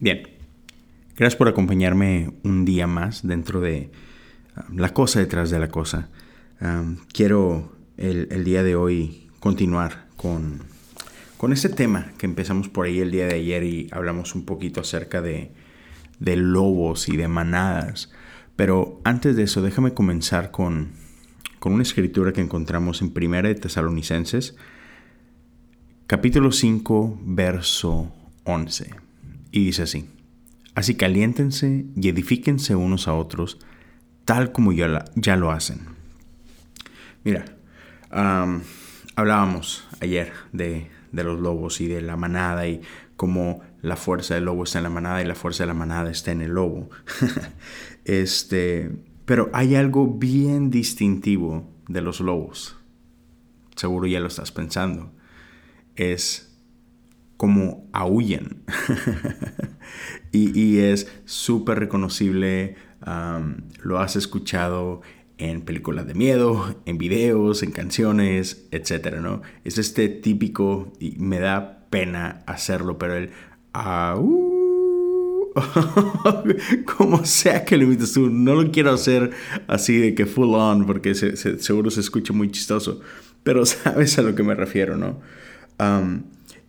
Bien, gracias por acompañarme un día más dentro de um, la cosa detrás de la cosa. Um, quiero el, día de hoy continuar con, con este tema que empezamos por ahí el día de ayer y hablamos un poquito acerca de, de lobos y de manadas. Pero antes de eso, déjame comenzar con, con una escritura que encontramos en Primera de Tesalonicenses, capítulo 5, verso 11. Y dice así, así que aliéntense y edifíquense unos a otros, tal como ya, ya lo hacen. Mira, hablábamos ayer de, los lobos y de la manada y cómo la fuerza del lobo está en la manada y la fuerza de la manada está en el lobo. este, pero hay algo bien distintivo de los lobos. Seguro ya lo estás pensando. Es como aúllan. y, es súper reconocible, lo has escuchado en películas de miedo, en videos, en canciones, etc. ¿no? Es este típico, y me da pena hacerlo, pero el como sea que lo imites tú, no lo quiero hacer así de que full on, porque seguro se escucha muy chistoso, pero sabes a lo que me refiero, ¿no?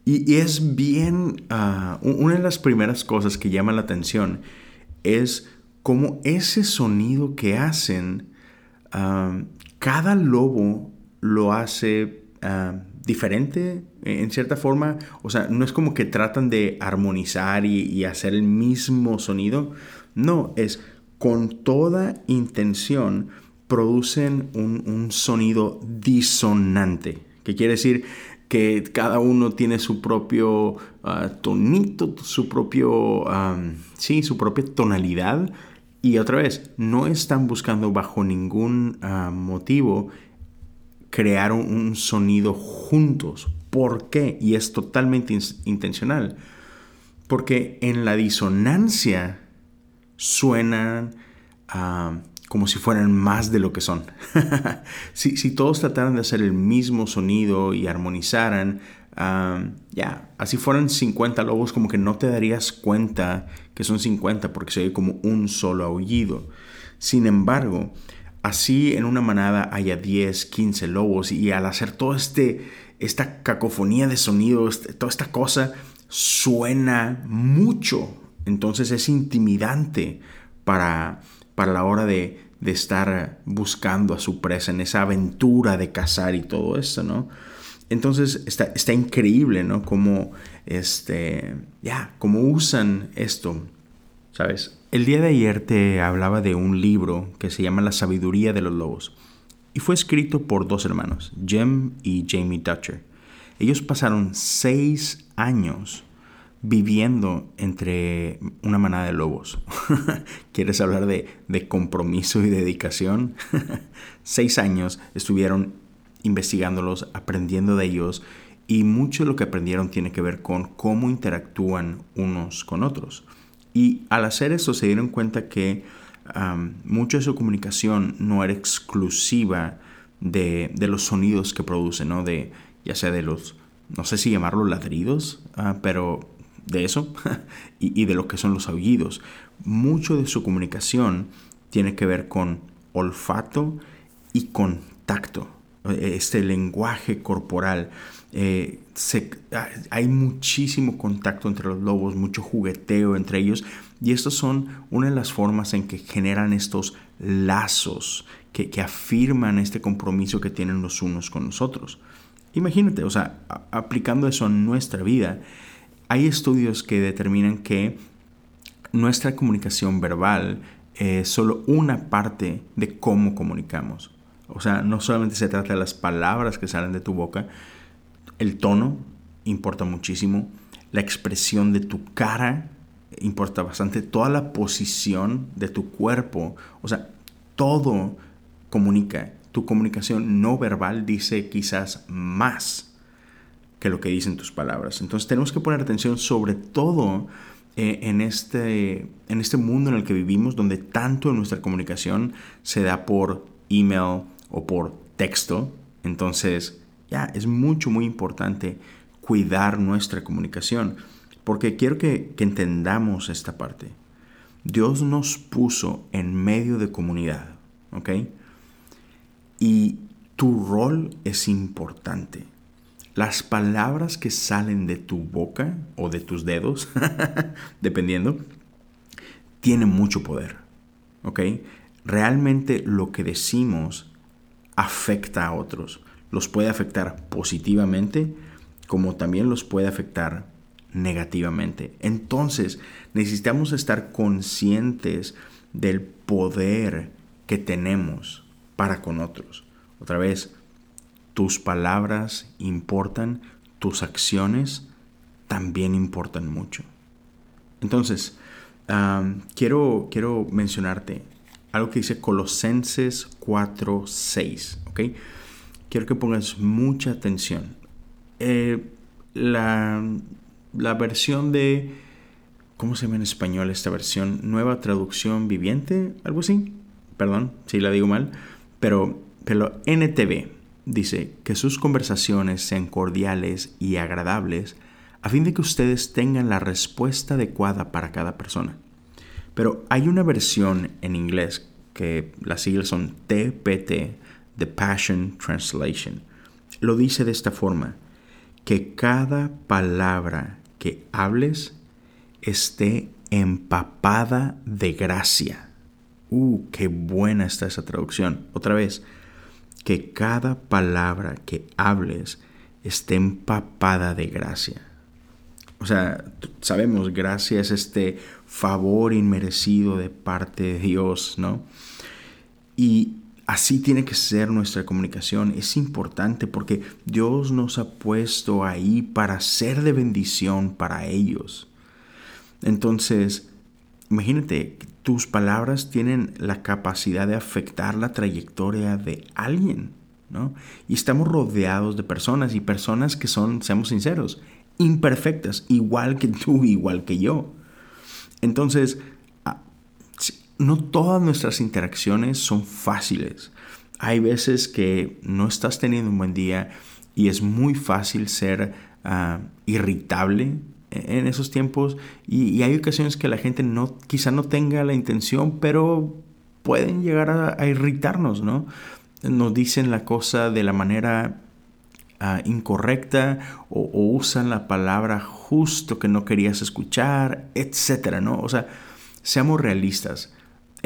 Y, es bien, ah, una de las primeras cosas que llama la atención es cómo ese sonido que hacen, ah, cada lobo lo hace ah, diferente en cierta forma. O sea, no es como que tratan de armonizar y, hacer el mismo sonido. No, es con toda intención producen un, un sonido disonante. ¿Qué quiere decir? Que cada uno tiene su propio ah, tonito, su propio, sí, su propia tonalidad. Y otra vez, no están buscando bajo ningún ah, motivo crear un, sonido juntos. ¿Por qué? Y es totalmente intencional. Porque en la disonancia suenan como si fueran más de lo que son. si, todos trataran de hacer el mismo sonido y armonizaran, ya, así fueran 50 lobos, como que no te darías cuenta que son 50 porque se oye como un solo aullido. Sin embargo, así en una manada haya 10, 15 lobos y al hacer toda este, esta cacofonía de sonidos, este, toda esta cosa, suena mucho. Entonces es intimidante para, para la hora de, de estar buscando a su presa en esa aventura de cazar y todo eso, ¿no? Entonces está, está increíble, ¿no? Como, este, ya, cómo usan esto, ¿sabes? El día de ayer te hablaba de un libro que se llama La sabiduría de los lobos y fue escrito por dos hermanos, Jem y Jamie Dutcher. Ellos pasaron seis años viviendo entre una manada de lobos. ¿Quieres hablar de, compromiso y dedicación? Seis años estuvieron investigándolos, aprendiendo de ellos y mucho de lo que aprendieron tiene que ver con cómo interactúan unos con otros. Y al hacer eso se dieron cuenta que mucha de su comunicación no era exclusiva de, los sonidos que producen, ¿no? De, ya sea de los, no sé si llamarlos ladridos, ah, pero de eso y, de lo que son los aullidos. Mucho de su comunicación tiene que ver con olfato y con tacto, este lenguaje corporal. Eh, hay muchísimo contacto entre los lobos, mucho jugueteo entre ellos y estas son una de las formas en que generan estos lazos que, que afirman este compromiso que tienen los unos con los otros. Imagínate, o sea, aplicando eso en nuestra vida, hay estudios que determinan que nuestra comunicación verbal es solo una parte de cómo comunicamos. O sea, no solamente se trata de las palabras que salen de tu boca, el tono importa muchísimo, la expresión de tu cara importa bastante, toda la posición de tu cuerpo, o sea, todo comunica. Tu comunicación no verbal dice quizás más que lo que dicen tus palabras. Entonces tenemos que poner atención sobre todo eh, en, este, en este mundo en el que vivimos, donde tanto nuestra comunicación se da por email o por texto. Entonces, ya, es mucho, muy importante cuidar nuestra comunicación. porque quiero que, que entendamos esta parte. Dios nos puso en medio de comunidad, ¿ok? Y tu rol es importante. Las palabras que salen de tu boca o de tus dedos, dependiendo, tienen mucho poder, ¿ok? Realmente lo que decimos afecta a otros. Los puede afectar positivamente como también los puede afectar negativamente. Entonces, necesitamos estar conscientes del poder que tenemos para con otros. Otra vez, tus palabras importan, tus acciones también importan mucho. Entonces, quiero, quiero mencionarte algo que dice Colosenses 4:6, ¿ok? Quiero que pongas mucha atención. Eh, la la versión de, ¿cómo se llama en español esta versión? Nueva traducción viviente, algo así. Perdón si la digo mal, pero, pero NTV dice que sus conversaciones sean cordiales y agradables a fin de que ustedes tengan la respuesta adecuada para cada persona. Pero hay una versión en inglés que las siglas son TPT, The Passion Translation. Lo dice de esta forma, que cada palabra que hables esté empapada de gracia. Uh, qué buena está esa traducción. Otra vez, que cada palabra que hables esté empapada de gracia. O sea, sabemos, gracia es este favor inmerecido de parte de Dios, ¿no? Y Así tiene que ser nuestra comunicación. Es importante porque Dios nos ha puesto ahí para ser de bendición para ellos. Entonces, imagínate, tus palabras tienen la capacidad de afectar la trayectoria de alguien, ¿no? Y estamos rodeados de personas y personas que son, seamos sinceros, imperfectas, igual que tú, igual que yo. Entonces, no todas nuestras interacciones son fáciles. Hay veces que no estás teniendo un buen día y es muy fácil ser ah, irritable en esos tiempos y, hay ocasiones que la gente no, quizá no tenga la intención, pero pueden llegar a, irritarnos, ¿no? Nos dicen la cosa de la manera ah, incorrecta o, o, usan la palabra justo que no querías escuchar, etcétera, ¿no? O sea, seamos realistas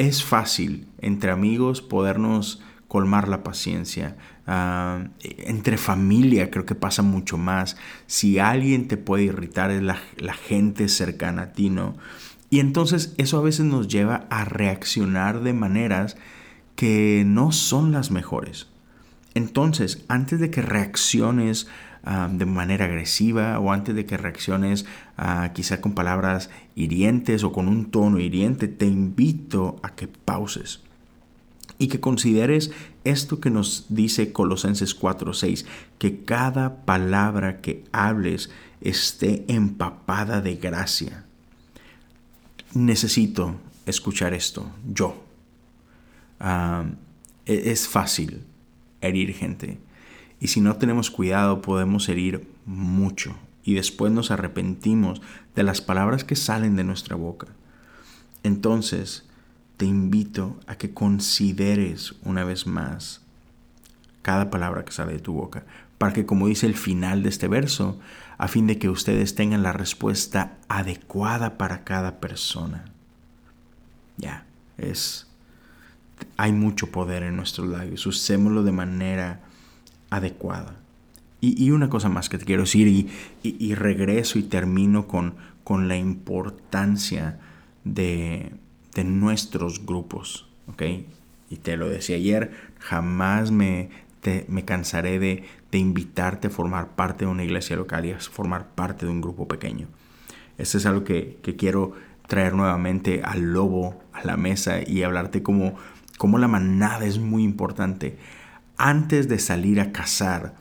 es fácil entre amigos podernos colmar la paciencia. Ah, entre familia creo que pasa mucho más. Si alguien te puede irritar es la, gente cercana a ti, ¿no? Y entonces eso a veces nos lleva a reaccionar de maneras que no son las mejores. Entonces, antes de que reacciones de manera agresiva o antes de que reacciones quizá con palabras hirientes o con un tono hiriente, te invito a que pauses y que consideres esto que nos dice Colosenses 4:6, que cada palabra que hables esté empapada de gracia. Necesito escuchar esto, yo. E-, es fácil herir gente y si no tenemos cuidado podemos herir mucho y después nos arrepentimos de las palabras que salen de nuestra boca. Entonces, te invito a que consideres una vez más cada palabra que sale de tu boca, para que como dice el final de este verso, a fin de que ustedes tengan la respuesta adecuada para cada persona. Ya, es hay mucho poder en nuestros labios, usémoslo de manera adecuada. Y, una cosa más que te quiero decir, y, regreso y termino con, con la importancia de, nuestros grupos, ¿ok? Y te lo decía ayer, jamás me, me cansaré de, invitarte a formar parte de una iglesia local y a formar parte de un grupo pequeño. Eso es algo que, quiero traer nuevamente al lobo a la mesa y hablarte como, como la manada es muy importante antes de salir a cazar,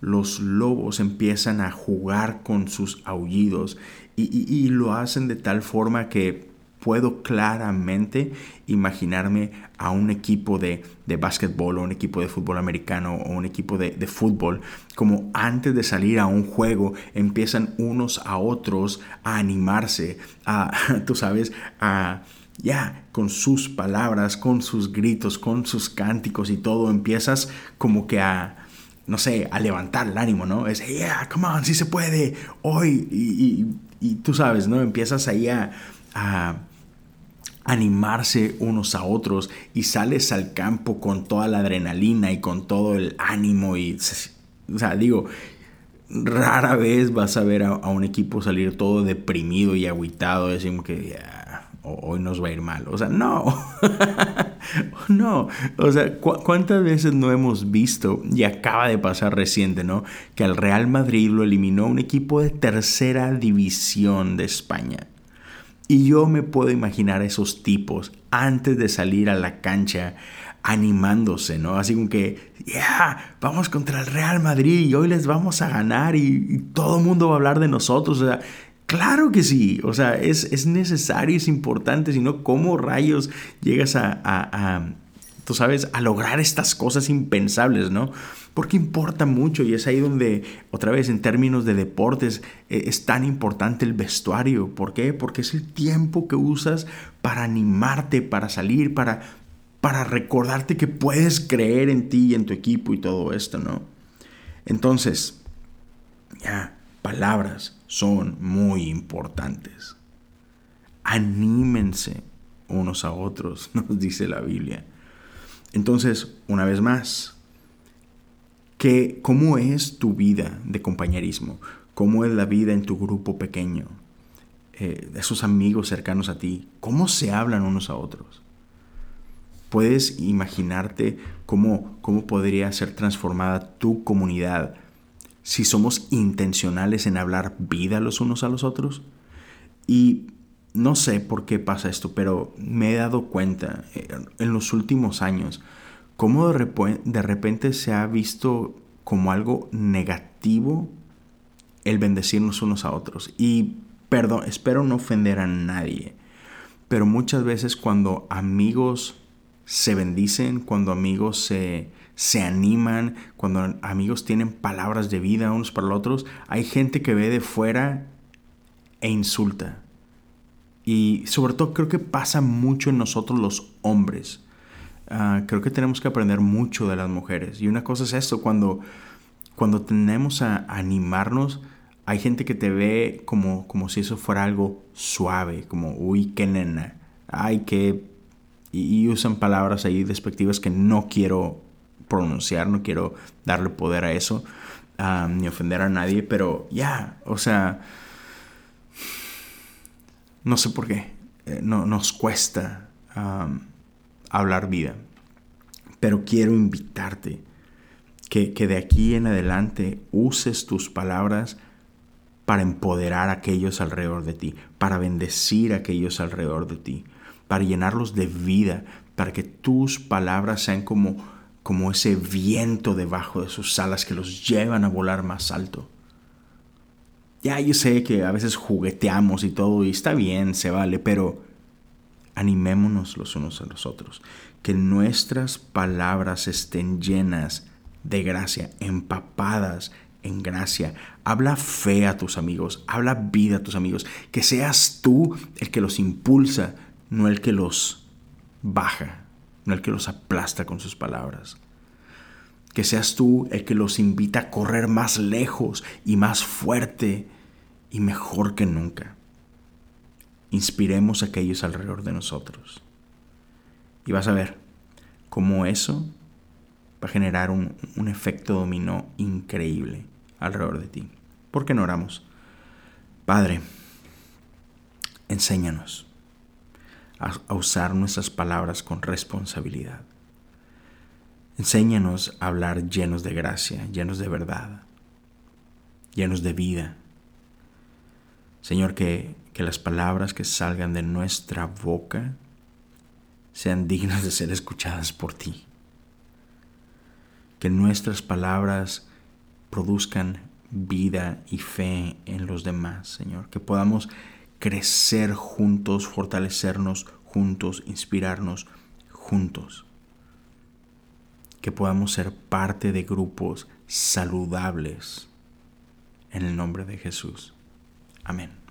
los lobos empiezan a jugar con sus aullidos y, lo hacen de tal forma que puedo claramente imaginarme a un equipo de, de básquetbol o un equipo de fútbol americano o un equipo de, de, fútbol, como antes de salir a un juego empiezan unos a otros a animarse, a, tú sabes, a ya con sus palabras, con sus gritos, con sus cánticos y todo, empiezas como que a, no sé, a levantar el ánimo, ¿no? Es, yeah, come on, sí se puede, hoy, y, tú sabes, ¿no? Empiezas ahí a animarse unos a otros y sales al campo con toda la adrenalina y con todo el ánimo y, o sea, digo, rara vez vas a ver a, un equipo salir todo deprimido y aguitado, decimos que hoy nos va a ir mal. O sea, no. no. O sea, ¿cuántas veces no hemos visto, y acaba de pasar reciente, ¿no? Que al Real Madrid lo eliminó un equipo de tercera división de España. Y yo me puedo imaginar a esos tipos antes de salir a la cancha animándose, ¿no? Así como que, ya, vamos contra el Real Madrid y hoy les vamos a ganar y, todo el mundo va a hablar de nosotros. O sea, Claro que sí, o sea, es, es necesario, es importante, sino cómo rayos llegas a, tú sabes, a lograr estas cosas impensables, ¿no? Porque importa mucho y es ahí donde, otra vez, en términos de deportes, e, es tan importante el vestuario. ¿Por qué? Porque es el tiempo que usas para animarte, para salir, para, para recordarte que puedes creer en ti y en tu equipo y todo esto, ¿no? Entonces, ya, palabras son muy importantes. Anímense unos a otros, nos dice la Biblia. Entonces, una vez más, que, ¿cómo es tu vida de compañerismo? ¿Cómo es la vida en tu grupo pequeño? Eh, esos amigos cercanos a ti, ¿cómo se hablan unos a otros? ¿Puedes imaginarte cómo, cómo podría ser transformada tu comunidad si somos intencionales en hablar vida los unos a los otros. Y no sé por qué pasa esto, pero me he dado cuenta eh, en los últimos años cómo de repente se ha visto como algo negativo el bendecirnos unos a otros. Y perdón, espero no ofender a nadie, pero muchas veces cuando amigos se bendicen, cuando amigos se, se animan, cuando amigos tienen palabras de vida unos para los otros, hay gente que ve de fuera e insulta. Y sobre todo creo que pasa mucho en nosotros los hombres. Ah, creo que tenemos que aprender mucho de las mujeres. Y una cosa es esto, cuando, cuando tenemos a, animarnos, hay gente que te ve como, como si eso fuera algo suave, como, uy, qué nena, ay, qué... Y, y usan palabras ahí despectivas que no quiero pronunciar, no quiero darle poder a eso, ni ofender a nadie, pero ya, o sea, no sé por qué, eh, no, nos cuesta hablar vida, pero quiero invitarte que, que de aquí en adelante uses tus palabras para empoderar a aquellos alrededor de ti, para bendecir a aquellos alrededor de ti, para llenarlos de vida, para que tus palabras sean como como ese viento debajo de sus alas que los llevan a volar más alto. Ya yo sé que a veces jugueteamos y todo y está bien, se vale, pero animémonos los unos a los otros, que nuestras palabras estén llenas de gracia, empapadas en gracia. Habla fe a tus amigos, habla vida a tus amigos, que seas tú el que los impulsa, no el que los baja no el que los aplasta con sus palabras. Que seas tú el que los invita a correr más lejos y más fuerte y mejor que nunca. Inspiremos a aquellos alrededor de nosotros. Y vas a ver cómo eso va a generar un, un efecto dominó increíble alrededor de ti. ¿Por qué no oramos? Padre, enséñanos a, usar nuestras palabras con responsabilidad. Enséñanos a hablar llenos de gracia, llenos de verdad, llenos de vida. Señor, que, que las palabras que salgan de nuestra boca sean dignas de ser escuchadas por ti. Que nuestras palabras produzcan vida y fe en los demás, Señor. Que podamos crecer juntos, fortalecernos juntos, inspirarnos juntos. Que podamos ser parte de grupos saludables en el nombre de Jesús. Amén.